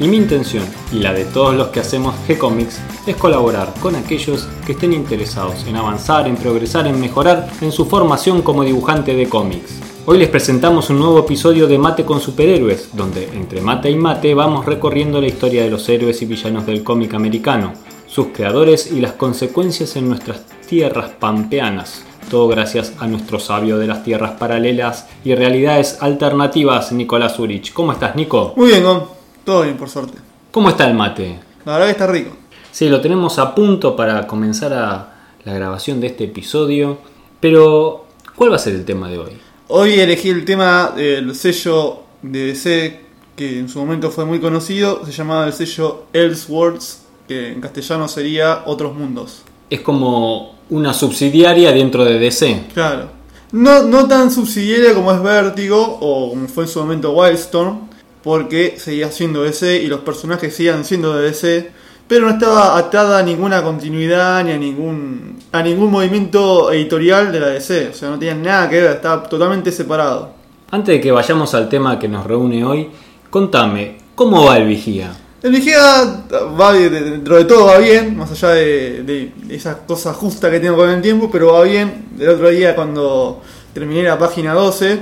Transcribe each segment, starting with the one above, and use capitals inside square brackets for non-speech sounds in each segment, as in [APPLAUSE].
y mi intención, y la de todos los que hacemos G-Comics, es colaborar con aquellos que estén interesados en avanzar, en progresar, en mejorar en su formación como dibujante de cómics. Hoy les presentamos un nuevo episodio de Mate con Superhéroes, donde entre mate y mate vamos recorriendo la historia de los héroes y villanos del cómic americano, sus creadores y las consecuencias en nuestras tierras pampeanas. Todo gracias a nuestro sabio de las tierras paralelas y realidades alternativas, Nicolás Urich. ¿Cómo estás, Nico? Muy bien, Gon. Todo bien, por suerte. ¿Cómo está el mate? La verdad que está rico. Sí, lo tenemos a punto para comenzar a la grabación de este episodio. Pero, ¿cuál va a ser el tema de hoy? Hoy elegí el tema del sello de DC que en su momento fue muy conocido. Se llamaba el sello Elseworlds, que en castellano sería Otros Mundos. Es como una subsidiaria dentro de DC. Claro. No, no tan subsidiaria como es Vértigo o como fue en su momento Wildstorm, porque seguía siendo DC y los personajes seguían siendo de DC, pero no estaba atada a ninguna continuidad ni a ningún, a ningún movimiento editorial de la DC. O sea, no tenían nada que ver, estaba totalmente separado. Antes de que vayamos al tema que nos reúne hoy, contame, ¿cómo va el vigía? El vigía va dentro de todo va bien, más allá de, de esas cosas justas que tengo con el tiempo, pero va bien. El otro día cuando terminé la página 12,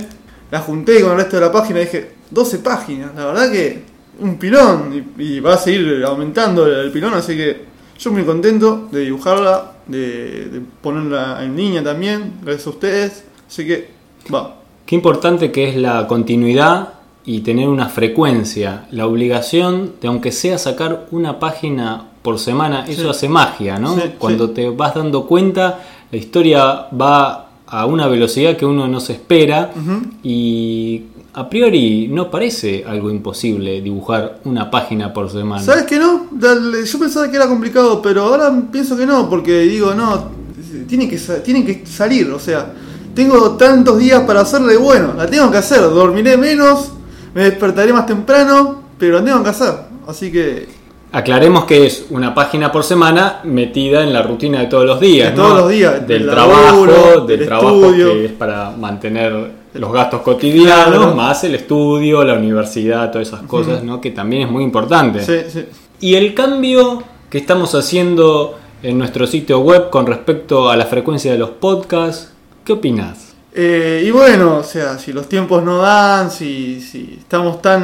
la junté con el resto de la página y dije, 12 páginas, la verdad que un pilón y, y va a seguir aumentando el, pilón, así que yo muy contento de dibujarla, de, de ponerla en línea también, gracias a ustedes, así que va. Qué importante que es la continuidad y tener una frecuencia, la obligación de aunque sea sacar una página por semana, eso hace magia, ¿no? Sí, Cuando sí. te vas dando cuenta, la historia va a una velocidad que uno no se espera y a priori no parece algo imposible dibujar una página por semana. ¿Sabes que no? Yo pensaba que era complicado, pero ahora pienso que no, porque digo, no, tiene que, sa- tiene que salir, o sea, tengo tantos días para hacerle, bueno, la tengo que hacer, dormiré menos, me despertaré más temprano, pero la tengo que hacer, así que Aclaremos que es una página por semana metida en la rutina de todos los días. De los días, Del trabajo, del del trabajo estudio. que es para mantener los gastos cotidianos, Claro. más el estudio, la universidad, todas esas cosas, ¿no? Que también es muy importante. sí, sí. Y el cambio que estamos haciendo en nuestro sitio web con respecto a la frecuencia de los podcasts, ¿qué opinas? Eh, y bueno, o sea, si los tiempos no dan, si, estamos tan,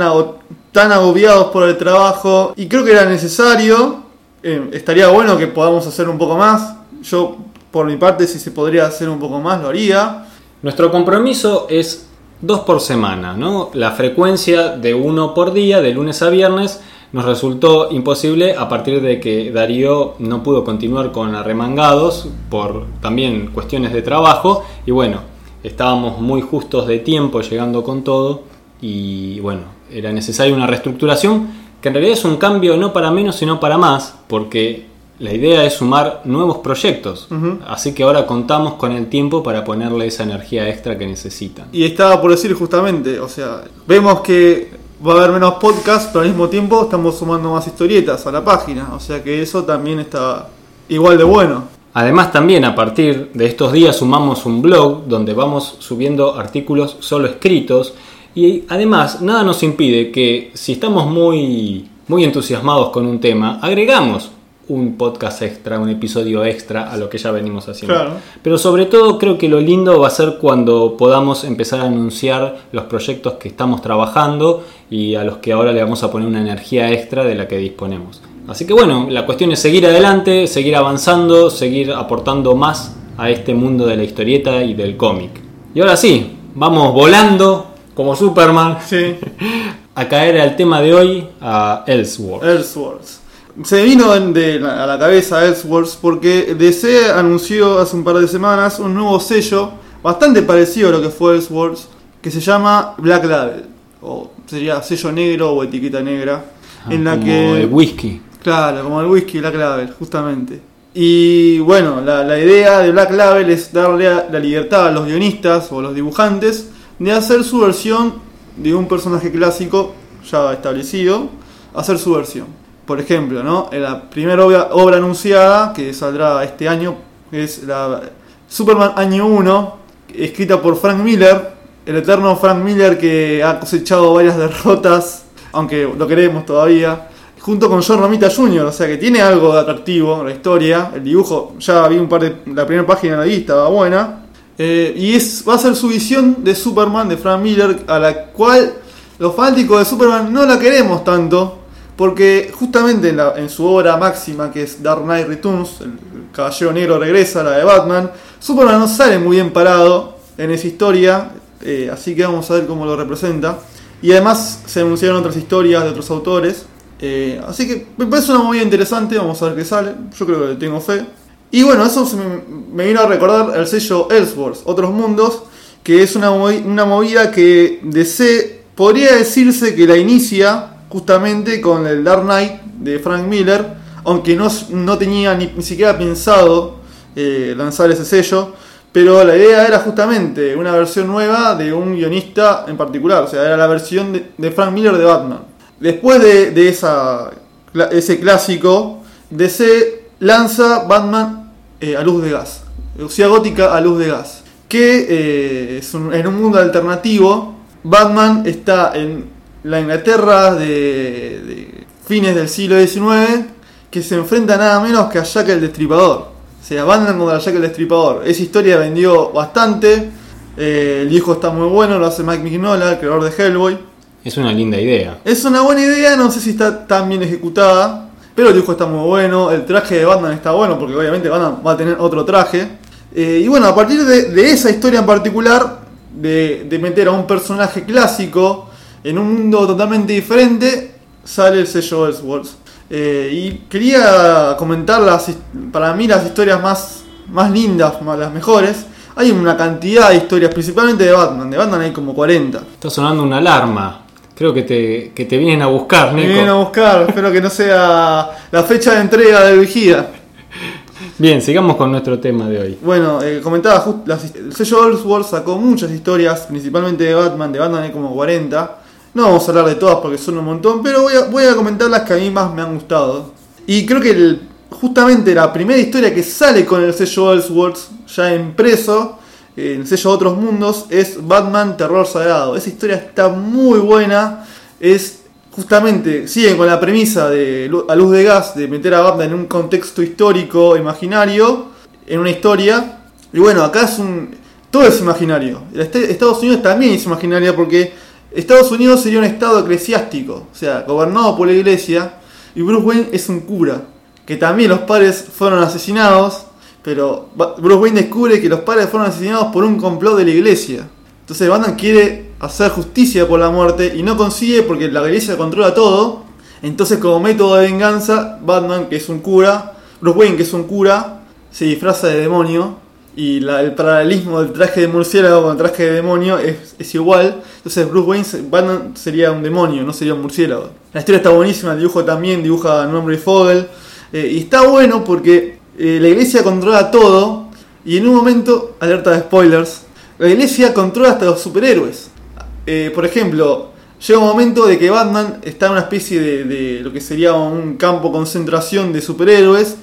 tan agobiados por el trabajo, y creo que era necesario, eh, estaría bueno que podamos hacer un poco más. Yo, por mi parte, si se podría hacer un poco más, lo haría. Nuestro compromiso es dos por semana, ¿no? La frecuencia de uno por día, de lunes a viernes, nos resultó imposible a partir de que Darío no pudo continuar con Arremangados por también cuestiones de trabajo y bueno, estábamos muy justos de tiempo llegando con todo y bueno, era necesaria una reestructuración que en realidad es un cambio no para menos sino para más porque la idea es sumar nuevos proyectos, así que ahora contamos con el tiempo para ponerle esa energía extra que necesitan. Y estaba por decir justamente, o sea, vemos que va a haber menos podcasts, pero al mismo tiempo estamos sumando más historietas a la página. O sea que eso también está igual de bueno. Además también a partir de estos días sumamos un blog donde vamos subiendo artículos solo escritos y además nada nos impide que si estamos muy muy entusiasmados con un tema, agregamos un podcast extra, un episodio extra a lo que ya venimos haciendo. Claro. Pero sobre todo creo que lo lindo va a ser cuando podamos empezar a anunciar los proyectos que estamos trabajando y a los que ahora le vamos a poner una energía extra de la que disponemos. Así que bueno, la cuestión es seguir adelante, seguir avanzando, seguir aportando más a este mundo de la historieta y del cómic. Y ahora sí, vamos volando como Superman Sí. [LAUGHS] a caer al tema de hoy, a Elseworld. Elseworlds. Se vino de la- a la cabeza Elseworlds porque DC anunció hace un par de semanas un nuevo sello bastante parecido a lo que fue Elseworlds que se llama Black Label o sería sello negro o etiqueta negra Ah, en la como que el whisky. Claro como el whisky Black Label justamente Y bueno, la, idea de Black Label es darle la libertad a los guionistas o a los dibujantes de hacer su versión de un personaje clásico ya establecido, hacer su versión. Por ejemplo, ¿no? La primera obra, obra anunciada que saldrá este año es la Superman Año 1, escrita por Frank Miller, el eterno Frank Miller que ha cosechado varias [LAUGHS] derrotas, aunque lo queremos todavía, junto con John Romita Jr., o sea que tiene algo de atractivo la historia, el dibujo, ya vi un par de, la primera página la vi, estaba buena, Eh, y es, va a ser su visión de Superman de Frank Miller, a la cual los fanáticos de Superman no la queremos tanto, porque justamente en, la- en su obra máxima, que es Dark Knight Returns, el Caballero Negro regresa, la de Batman, Superman no sale muy bien parado en esa historia, eh, así que vamos a ver cómo lo representa. Y además se anunciaron otras historias de otros autores, eh, así que me parece una movida interesante, vamos a ver qué sale, yo creo que tengo fe. Y bueno, eso me, vino a recordar el sello Elseworlds, Otros Mundos, que es una, movi- una movida que DC podría decirse que la inicia justamente con el Dark Knight de Frank Miller, aunque no, no tenía ni, ni siquiera pensado eh, lanzar ese sello, pero la idea era justamente una versión nueva de un guionista en particular, o sea, era la versión de Frank Miller de Batman. Después de, ese clásico, DC lanza Batman eh, a luz de gas, Ciudad Gótica a luz de gas, que eh, es un- en un mundo alternativo, Batman está en la Inglaterra de, de fines del siglo XIX, que se enfrenta nada menos que a Jack el Destripador. O sea, Batman contra Jack el Destripador. Esa historia vendió bastante. eh, el hijo está muy bueno, lo hace Mike Mignola, el creador de Hellboy. Es una linda idea. Es una buena idea, no sé si está tan bien ejecutada, pero el dibujo está muy bueno, el traje de Batman está bueno porque obviamente Batman va a tener otro traje. Eh, y bueno, a partir de, de esa historia en particular, de, de meter a un personaje clásico en un mundo totalmente diferente, sale el sello Elseworlds. Eh, y quería comentar las, para mí las historias más, más lindas, más, las mejores. Hay una cantidad de historias, principalmente de Batman. De Batman hay como 40. Está sonando una alarma. Creo que te, que te vienen a buscar, Me Nico. vienen a buscar, [LAUGHS] espero que no sea la fecha de entrega de vigía. Bien, sigamos con nuestro tema de hoy. Bueno, eh, comentaba, just- las- el sello Elseworlds sacó muchas historias, principalmente de Batman, de Batman hay como 40. No vamos a hablar de todas porque son un montón, pero voy a, voy a comentar las que a mí más me han gustado. Y creo que el- justamente la primera historia que sale con el sello Elseworlds, ya impreso, eh, en el sello Otros Mundos, es Batman Terror Sagrado. Esa historia está muy buena, es justamente, siguen con la premisa de a luz de gas, de meter a Batman en un contexto histórico, imaginario, en una historia. Y bueno, acá es un... Todo es imaginario. Este- Estados Unidos también es imaginario porque Estados Unidos sería un estado eclesiástico, o sea, gobernado por la iglesia, y Bruce Wayne es un cura, que también los padres fueron asesinados, pero Bruce Wayne descubre que los padres fueron asesinados por un complot de la iglesia. Entonces Batman quiere hacer justicia por la muerte y no consigue porque la iglesia controla todo. Entonces como método de venganza, Batman, que es un cura, Bruce Wayne, que es un cura, se disfraza de demonio. Y el paralelismo del traje de murciélago con el traje de demonio es, igual. Entonces Bruce Wayne, Batman sería un demonio, no sería un murciélago. La historia está buenísima, el dibujo también, dibuja Norman Fogel. Eh, y está bueno porque eh, la iglesia controla todo. Y en un momento, alerta de spoilers, la iglesia controla hasta los superhéroes. Eh, por ejemplo, llega un momento de que Batman está en una especie de, de lo que sería un campo concentración de superhéroes.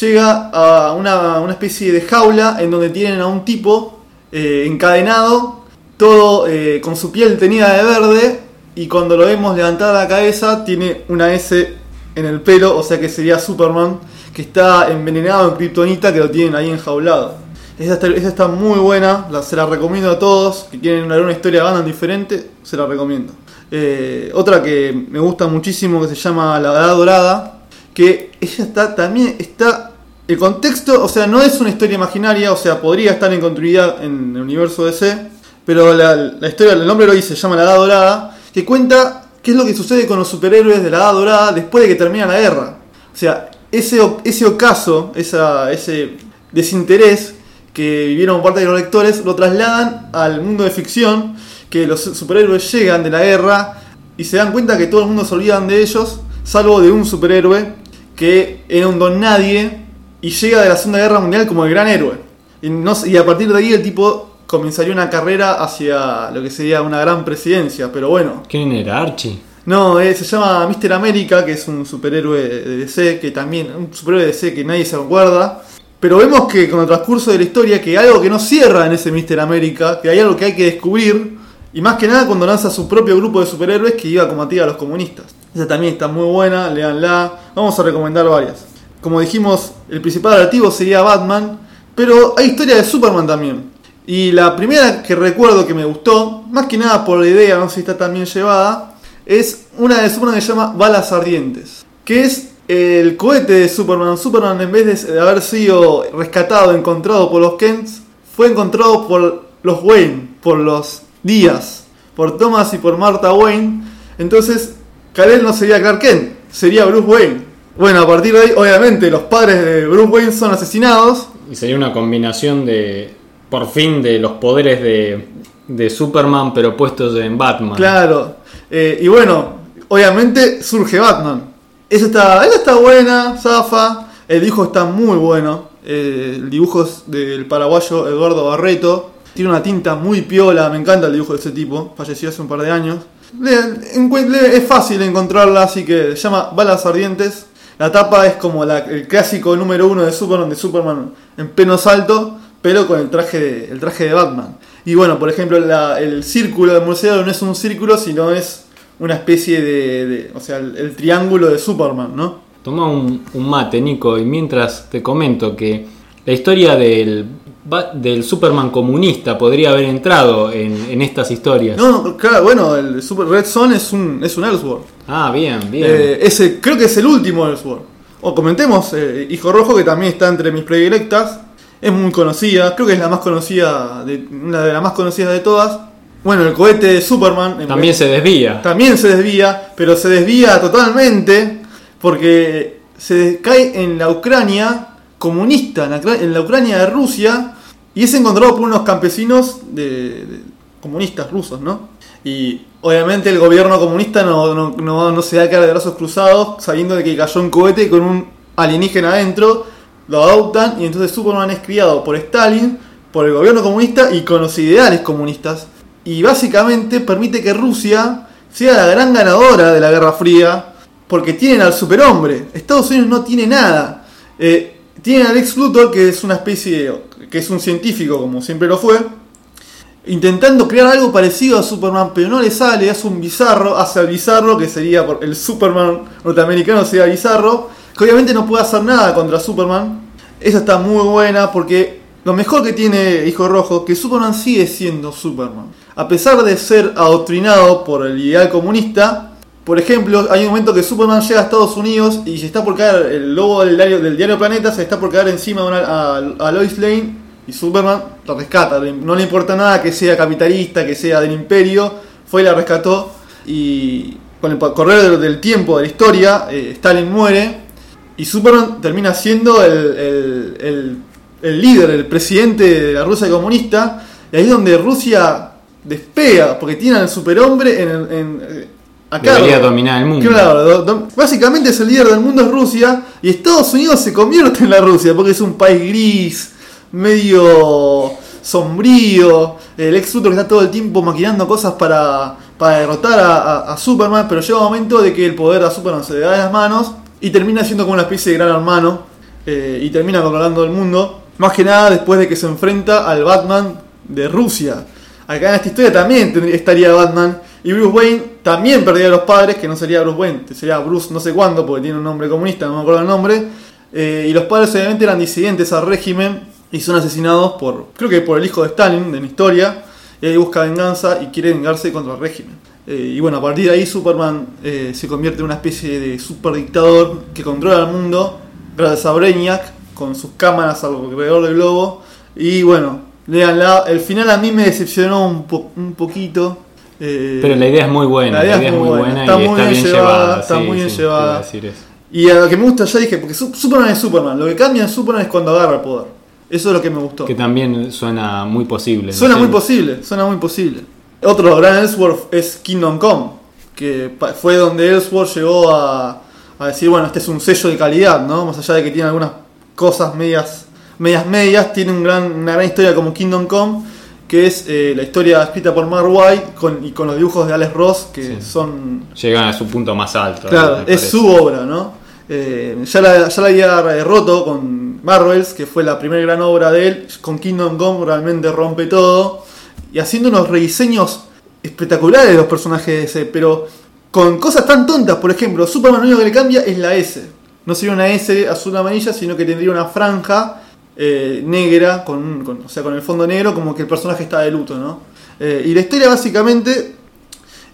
Llega a una, una especie de jaula en donde tienen a un tipo eh, encadenado, todo eh, con su piel tenida de verde. Y cuando lo vemos levantar la cabeza, tiene una S en el pelo, o sea que sería Superman, que está envenenado en Kryptonita, que lo tienen ahí enjaulado. Esa está, esa está muy buena, se la recomiendo a todos que quieren una historia Batman diferente, se la recomiendo. Eh, otra que me gusta muchísimo que se llama La Edad Dorada, que ella está también está el contexto, o sea, no es una historia imaginaria, o sea, podría estar en continuidad en el universo DC, pero la, la historia, el nombre lo dice, se llama La Edad Dorada, que cuenta qué es lo que sucede con los superhéroes de la Edad Dorada después de que termina la guerra. O sea, ese, ese ocaso, ese desinterés que vivieron parte de los lectores, lo trasladan al mundo de ficción, que los superhéroes llegan de la guerra y se dan cuenta que todo el mundo se olvidan de ellos, salvo de un superhéroe que era un don nadie y llega de la Segunda Guerra Mundial como el gran héroe. Y, y a partir de ahí el tipo comenzaría una carrera hacia lo que sería una gran presidencia, pero bueno. ¿Quién era? Archie. No, eh, se llama Mr. América, que es un superhéroe de DC, que también, un superhéroe de DC que nadie se acuerda. Pero vemos que con el transcurso de la historia, que hay algo que no cierra en ese Mr. América, que hay algo que hay que descubrir, y más que nada cuando lanza su propio grupo de superhéroes que iba a combatir a los comunistas. Esa también está muy buena, leanla. Vamos a recomendar varias. Como dijimos, el principal atractivo sería Batman, pero hay historia de Superman también. Y la primera que recuerdo que me gustó, más que nada por la idea, no sé si está tan bien llevada, es una de Superman que se llama Balas Ardientes, que es el cohete de Superman. Superman en vez de haber sido rescatado, encontrado por los Kents, fue encontrado por los Wayne, por los Díaz, por Thomas y por Martha Wayne. Entonces, Kal-El no sería Clark Kent, sería Bruce Wayne. Bueno, a partir de ahí, obviamente, los padres de Bruce Wayne son asesinados. Y sería una combinación de, por fin, de los poderes de, de Superman, pero puestos en Batman. Claro. Eh, y bueno, obviamente surge Batman. Esa está, esa está buena, Zafa. El dibujo está muy bueno. Eh, el dibujo es del paraguayo Eduardo Barreto. Tiene una tinta muy piola, me encanta el dibujo de ese tipo. Falleció hace un par de años. Es fácil encontrarla, así que se llama Balas Ardientes. La tapa es como el clásico número uno de Superman, de Superman en pleno salto, pero con el traje el traje de Batman. Y bueno, por ejemplo, la- el círculo de murciélago no es un círculo, sino es una especie de, de- o sea, el, el triángulo de Superman, ¿no? Toma un, un mate, Nico, y mientras te comento que la historia del, del Superman comunista podría haber entrado en, en estas historias. No, claro, bueno, el Super Red Son es un, es un Elseworld. Ah, bien, bien. Eh, ese, creo que es el último Elseworld. O comentemos, eh, Hijo Rojo, que también está entre mis predilectas. Es muy conocida, creo que es la más conocida, de, una de las más conocidas de todas. Bueno, el cohete de Superman. También se desvía. también se desvía, pero se desvía totalmente porque se cae en la Ucrania comunista, en la, Ucra- en la Ucrania de Rusia, y es encontrado por unos campesinos de, de- comunistas rusos, ¿no? Y obviamente el gobierno comunista no, no, no, no se da cara de brazos cruzados, sabiendo de que cayó un cohete con un alienígena adentro, lo adoptan, y entonces Superman es criado por Stalin, por el gobierno comunista y con los ideales comunistas. Y básicamente permite que Rusia sea la gran ganadora de la Guerra Fría, porque tienen al superhombre. Estados Unidos no tiene nada. Eh, tienen al ex Luthor, que es una especie, de- que es un científico, como siempre lo fue, intentando crear algo parecido a Superman, pero no le sale, hace un bizarro, hace al bizarro, que sería el Superman norteamericano, sería bizarro, que obviamente no puede hacer nada contra Superman. Esa está muy buena porque lo mejor que tiene Hijo Rojo, que Superman sigue siendo Superman. A pesar de ser adoctrinado por el ideal comunista, por ejemplo, hay un momento que Superman llega a Estados Unidos y se está por caer, el logo del diario, del diario Planeta se está por caer encima de una- a, Lois Lane y Superman la rescata. No le importa nada que sea capitalista, que sea del imperio, fue y la rescató y con el correr del tiempo de la historia, eh, Stalin muere y Superman termina siendo el, el- el- el líder, el presidente de la Rusia comunista y ahí es donde Rusia despega, porque tiene al superhombre en, en, eh, a Debería cargo. dominar el mundo. Claro, do- do- básicamente es el líder del mundo es Rusia y Estados Unidos se convierte en la Rusia porque es un país gris, medio sombrío, el ex Luthor que está todo el tiempo maquinando cosas para, para derrotar a, a- a Superman, pero llega un momento de que el poder a Superman se le da de las manos y termina siendo como una especie de gran hermano eh, y termina controlando el mundo, más que nada después de que se enfrenta al Batman de Rusia. Acá en esta historia también estaría Batman y Bruce Wayne también perdería a los padres, que no sería Bruce Wayne, sería Bruce no sé cuándo, porque tiene un nombre comunista, no me acuerdo el nombre. Eh, y los padres obviamente eran disidentes al régimen y son asesinados por, creo que por el hijo de Stalin de la historia. Y ahí busca venganza y quiere vengarse contra el régimen. Eh, y bueno, a partir de ahí Superman eh, se convierte en una especie de super dictador que controla el mundo, gracias a Brainiac, con sus cámaras alrededor del globo. Y bueno, leanla. El final a mí me decepcionó un, po- un poquito. eh, Pero la idea es muy buena. La idea es muy buena, está y muy está bien llevada, llevada. está sí, muy bien sí, llevada. decir eso. Y a lo que me gusta ya dije, porque Su- Superman es Superman. Lo que cambia en Superman es cuando agarra el poder. Eso es lo que me gustó. Que también suena muy posible. Suena muy posible, suena muy posible. Otro gran Ellsworth es Kingdom Come, que fue donde Ellsworth llegó a, a decir, bueno, este es un sello de calidad, ¿no? Más allá de que tiene algunas cosas medias medias medias, tiene un gran, una gran historia como Kingdom Come, que es eh, la historia escrita por Mark White con, y con los dibujos de Alex Ross, que son... Llegan a su punto más alto. Claro, es parece. su obra, ¿no? Eh, ya, la, ya la había roto con Marvels, que fue la primera gran obra de él. Con Kingdom Come realmente rompe todo. Y haciendo unos rediseños espectaculares de los personajes de ese, pero con cosas tan tontas. Por ejemplo, Superman lo único que le cambia es la S. No sería una S azul amarilla, sino que tendría una franja eh, negra, con, con- o sea, con el fondo negro, como que el personaje está de luto, ¿no? Eh, y la historia básicamente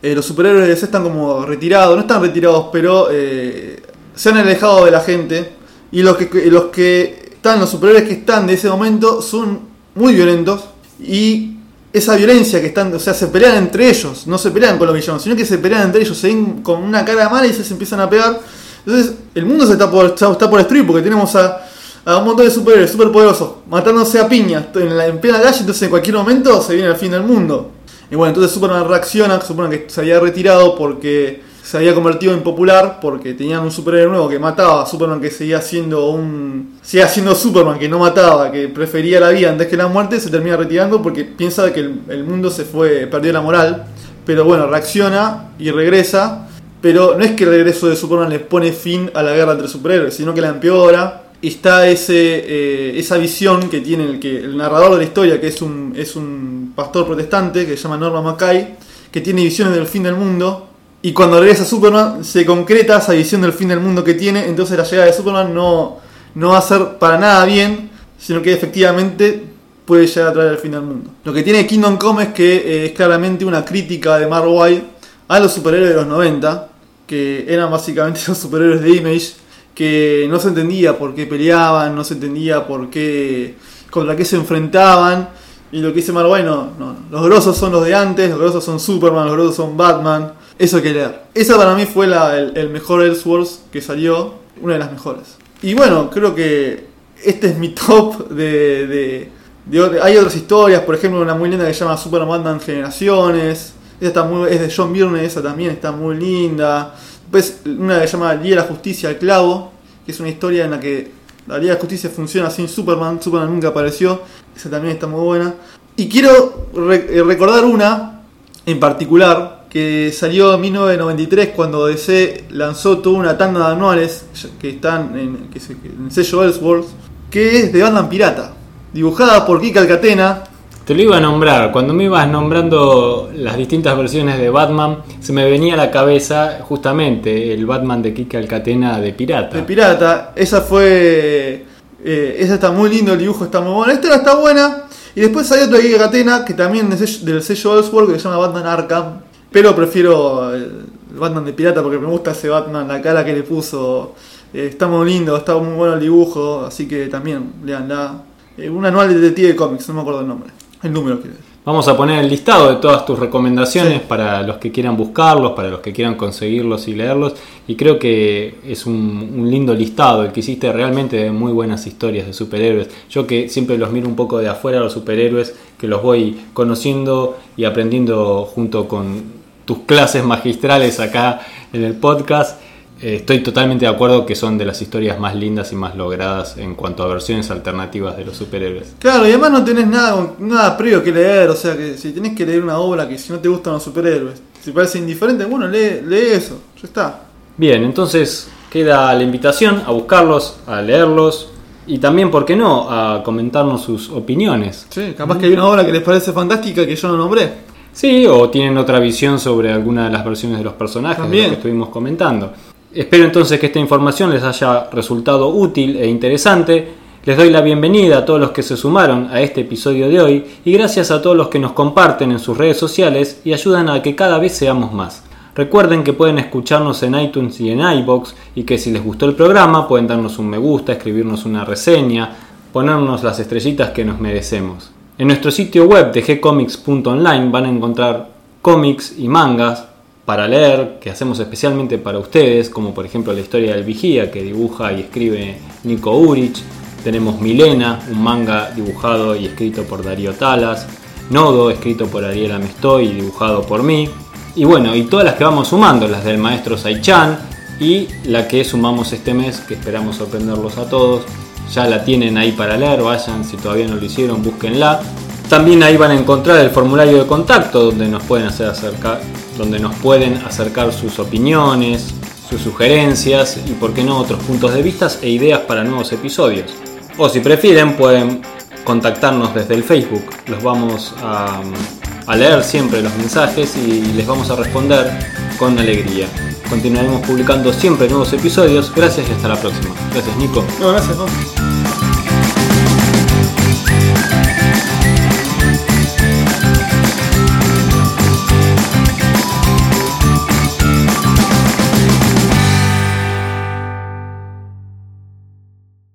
eh, los superhéroes de DC están como retirados, no están retirados, pero se han alejado de la gente. Y los que, los que están, los superhéroes que están de ese momento son muy violentos. Y esa violencia que están, o sea, se pelean entre ellos, no se pelean con los villanos, sino que se pelean entre ellos, se ven con una cara mala y se empiezan a pegar. Entonces, el mundo se está por, está, por destruir porque tenemos a, a un montón de superhéroes superpoderosos matándose a piñas en, la, en plena calle, entonces en cualquier momento se viene el fin del mundo. Y bueno, entonces Superman reacciona, Superman que se había retirado porque se había convertido en popular, porque tenían un superhéroe nuevo que mataba, Superman que seguía siendo un... seguía siendo Superman, que no mataba, que prefería la vida antes que la muerte, se termina retirando porque piensa que el, mundo se fue, perdió la moral. Pero bueno, reacciona y regresa. Pero no es que el regreso de Superman le pone fin a la guerra entre superhéroes, sino que la empeora. Está ese, eh, esa visión que tiene el, que, el narrador de la historia, que es un, es un pastor protestante, que se llama Norman Mackay, que tiene visiones del fin del mundo. Y cuando regresa Superman, se concreta esa visión del fin del mundo que tiene. Entonces la llegada de Superman no, no va a ser para nada bien, sino que efectivamente puede llegar a traer el fin del mundo. Lo que tiene Kingdom Come es que eh, es claramente una crítica de White a los superhéroes de los 90, que eran básicamente [LAUGHS] los superhéroes de Image, que no se entendía por qué peleaban, no se entendía por qué, contra qué se enfrentaban. Y lo que dice White, no, no, los grosos son los de antes, los grosos son Superman, los grosos son Batman. Eso hay que leer. Esa para mí fue la- el, mejor Elseworlds que salió, una de las mejores. Y bueno, creo que este es mi [LAUGHS] top de, de- de hay otras historias, por ejemplo, una muy linda que se llama Superman Batman Generaciones. Esa está muy, es de John Byrne, esa también está muy linda. Después una que se llama Día de la Justicia al Clavo, que es una historia en la que la Liga de la Justicia funciona sin Superman, Superman nunca apareció. Esa también está muy buena. Y quiero eh, recordar una en particular que salió en 1993 cuando DC lanzó toda una tanda de anuales que están en, que se- en el sello Elseworlds, que es de Batman Pirata, dibujada por Kika Alcatena. Te lo iba a nombrar, cuando me ibas nombrando las distintas versiones de Batman, se me venía a la cabeza justamente el Batman de Kika Alcatena de Pirata. de pirata. Esa fue. eh, esa está muy lindo, el dibujo está muy bueno. Esta está buena. Y después hay otra de Catena que también es del sello Elseworld que se llama Batman Arkham. Pero prefiero el, el Batman de pirata porque me gusta ese Batman, la cara que le puso. Eh, está muy lindo, está muy bueno el dibujo. Así que también leanla. Eh, un anual de Detective Comics, no me acuerdo el nombre. El número que Vamos a poner el listado de todas tus recomendaciones Sí. para los que quieran buscarlos, para los que quieran conseguirlos y leerlos. Y creo que es un, un lindo listado el que hiciste realmente de muy buenas historias de superhéroes. Yo que siempre los miro un poco de afuera, los superhéroes, que los voy conociendo y aprendiendo junto con tus clases magistrales acá en el podcast. Eh, estoy totalmente de acuerdo que son de las historias más lindas y más logradas en cuanto a versiones alternativas de los superhéroes. Claro, y además no tenés nada, nada previo que leer, o sea que si tenés que leer una obra que si no te gustan los superhéroes, si parece indiferente, bueno, lee, lee eso, ya está. Bien, entonces queda la invitación a buscarlos, a leerlos y también, ¿por qué no?, a comentarnos sus opiniones. Sí, capaz que hay una obra que les parece fantástica que yo no nombré. Sí, o tienen otra visión sobre alguna de las versiones de los personajes de lo que estuvimos comentando. Espero entonces que esta información les haya resultado útil e interesante. Les doy la bienvenida a todos los que se sumaron a este episodio de hoy y gracias a todos los que nos comparten en sus redes sociales y ayudan a que cada vez seamos más. Recuerden que pueden escucharnos en iTunes y en iBox y que si les gustó el programa pueden darnos un me gusta, escribirnos una reseña, ponernos las estrellitas que nos merecemos. En nuestro sitio web de gcomics.online van a encontrar cómics y mangas para leer que hacemos especialmente para ustedes, como por ejemplo la historia del vigía que dibuja y escribe Nico Urich. Tenemos Milena, un manga dibujado y escrito por Darío Talas. Nodo, escrito por Ariel Amestoy y dibujado por mí. Y bueno, y todas las que vamos sumando, las del maestro Saichan y la que sumamos este mes, que esperamos sorprenderlos a todos, ya la tienen ahí para leer, vayan si todavía no lo hicieron, búsquenla. También ahí van a encontrar el formulario de contacto donde nos pueden hacer acercar, donde nos pueden acercar sus opiniones, sus sugerencias y por qué no otros puntos de vista e ideas para nuevos episodios. O si prefieren pueden contactarnos desde el Facebook. Los vamos a, a leer siempre los mensajes y les vamos a responder con alegría. Continuaremos publicando siempre nuevos episodios. Gracias y hasta la próxima. Gracias Nico. No, gracias.